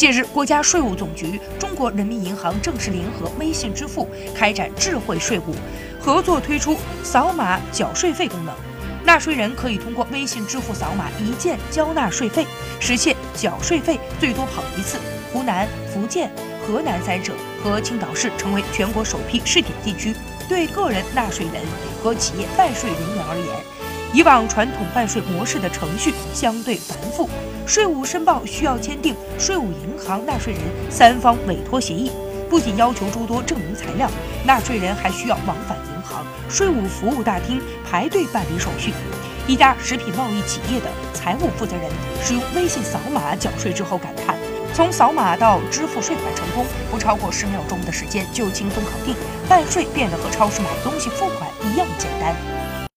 近日，国家税务总局、中国人民银行正式联合微信支付开展智慧税务，合作推出扫码缴税费功能。纳税人可以通过微信支付扫码一键交纳税费，实现缴税费最多跑一次。湖南、福建、河南三省和青岛市成为全国首批试点地区。对个人纳税人和企业办税人员而言，以往传统办税模式的程序相对繁复，税务申报需要签订税务银行纳税人三方委托协议，不仅要求诸多证明材料，纳税人还需要往返银行、税务服务大厅排队办理手续。一家食品贸易企业的财务负责人使用微信扫码缴税之后感叹：“从扫码到支付税款成功，不超过十秒钟的时间就轻松搞定，办税变得和超市买东西付款一样简单。”